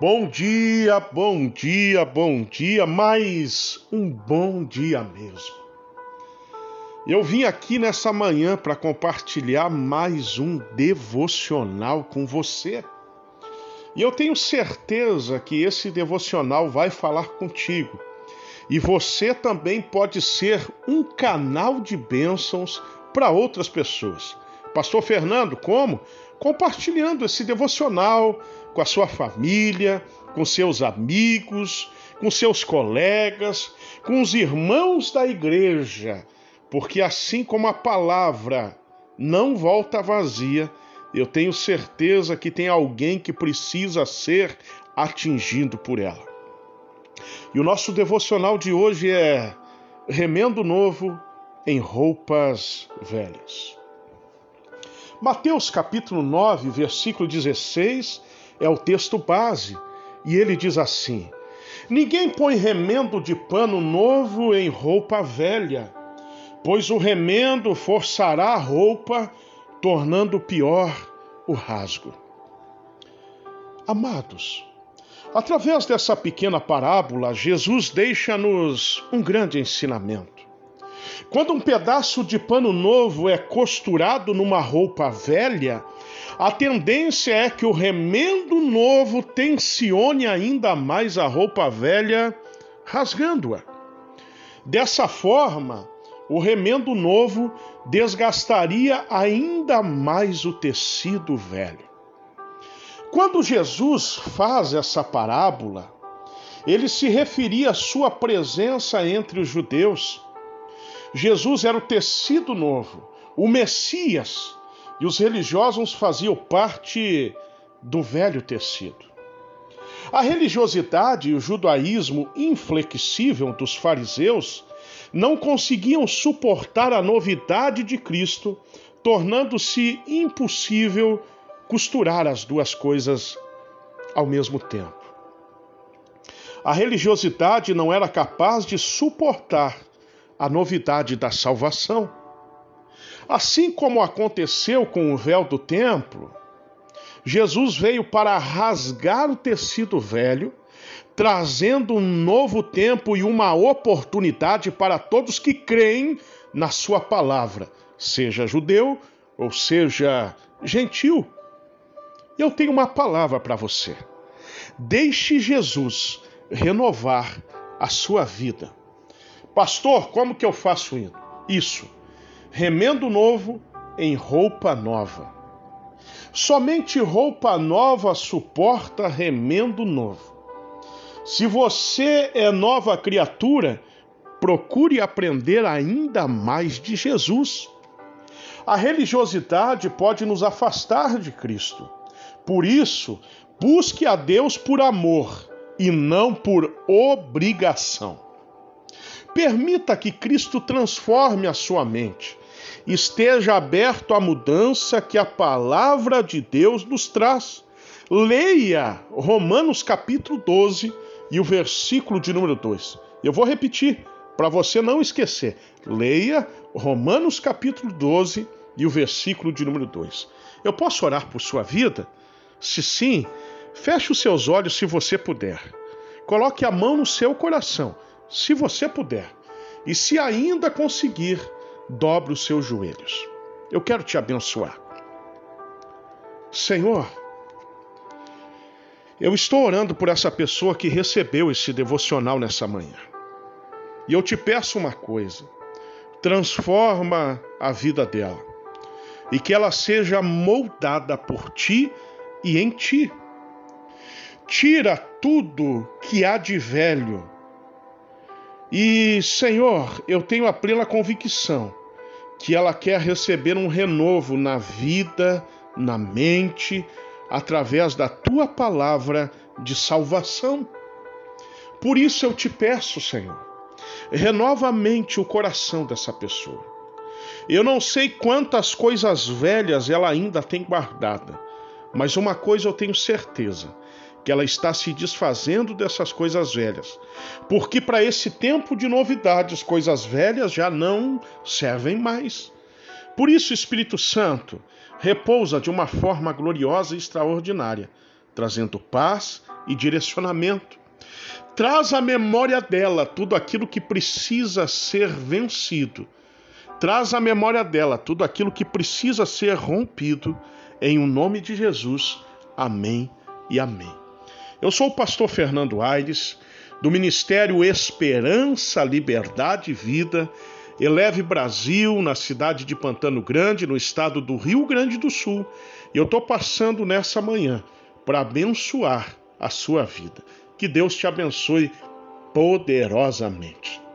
Bom dia, bom dia, bom dia, mais um bom dia mesmo. Eu vim aqui nessa manhã para compartilhar mais um devocional com você. E eu tenho certeza que esse devocional vai falar contigo. E você também pode ser um canal de bênçãos para outras pessoas. Pastor Fernando, como? Compartilhando esse devocional com a sua família, com seus amigos, com seus colegas, com os irmãos da igreja, porque assim como a palavra não volta vazia, eu tenho certeza que tem alguém que precisa ser atingido por ela. E o nosso devocional de hoje é Remendo Novo em Roupas Velhas. Mateus capítulo 9, versículo 16 é o texto base, e ele diz assim: Ninguém põe remendo de pano novo em roupa velha, pois o remendo forçará a roupa, tornando pior o rasgo. Amados, através dessa pequena parábola, Jesus deixa-nos um grande ensinamento. Quando um pedaço de pano novo é costurado numa roupa velha, a tendência é que o remendo novo tensione ainda mais a roupa velha, rasgando-a. Dessa forma, o remendo novo desgastaria ainda mais o tecido velho. Quando Jesus faz essa parábola, ele se referia à sua presença entre os judeus Jesus era o tecido novo, o Messias, e os religiosos faziam parte do velho tecido. A religiosidade e o judaísmo inflexível dos fariseus não conseguiam suportar a novidade de Cristo, tornando-se impossível costurar as duas coisas ao mesmo tempo. A religiosidade não era capaz de suportar a novidade da salvação. Assim como aconteceu com o véu do templo, Jesus veio para rasgar o tecido velho, trazendo um novo tempo e uma oportunidade para todos que creem na Sua palavra, seja judeu ou seja gentil. Eu tenho uma palavra para você. Deixe Jesus renovar a sua vida. Pastor, como que eu faço isso? Remendo novo em roupa nova. Somente roupa nova suporta remendo novo. Se você é nova criatura, procure aprender ainda mais de Jesus. A religiosidade pode nos afastar de Cristo. Por isso, busque a Deus por amor e não por obrigação. Permita que Cristo transforme a sua mente. Esteja aberto à mudança que a palavra de Deus nos traz. Leia Romanos capítulo 12 e o versículo de número 2. Eu vou repetir para você não esquecer. Leia Romanos capítulo 12 e o versículo de número 2. Eu posso orar por sua vida? Se sim, feche os seus olhos se você puder. Coloque a mão no seu coração se você puder. E se ainda conseguir, dobre os seus joelhos. Eu quero te abençoar. Senhor, eu estou orando por essa pessoa que recebeu esse devocional nessa manhã. E eu te peço uma coisa: transforma a vida dela e que ela seja moldada por ti e em ti. Tira tudo que há de velho e, Senhor, eu tenho a plena convicção que ela quer receber um renovo na vida, na mente, através da tua palavra de salvação. Por isso eu te peço, Senhor, renova a mente, o coração dessa pessoa. Eu não sei quantas coisas velhas ela ainda tem guardada, mas uma coisa eu tenho certeza: que ela está se desfazendo dessas coisas velhas. Porque para esse tempo de novidades, coisas velhas já não servem mais. Por isso, Espírito Santo, repousa de uma forma gloriosa e extraordinária. trazendo paz e direcionamento. Traz à memória dela tudo aquilo que precisa ser vencido. Traz à memória dela tudo aquilo que precisa ser rompido. Em o um nome de Jesus. Amém e amém. Eu sou o pastor Fernando Aires, do Ministério Esperança, Liberdade e Vida, Eleve Brasil, na cidade de Pantano Grande, no estado do Rio Grande do Sul. E eu estou passando nessa manhã para abençoar a sua vida. Que Deus te abençoe poderosamente.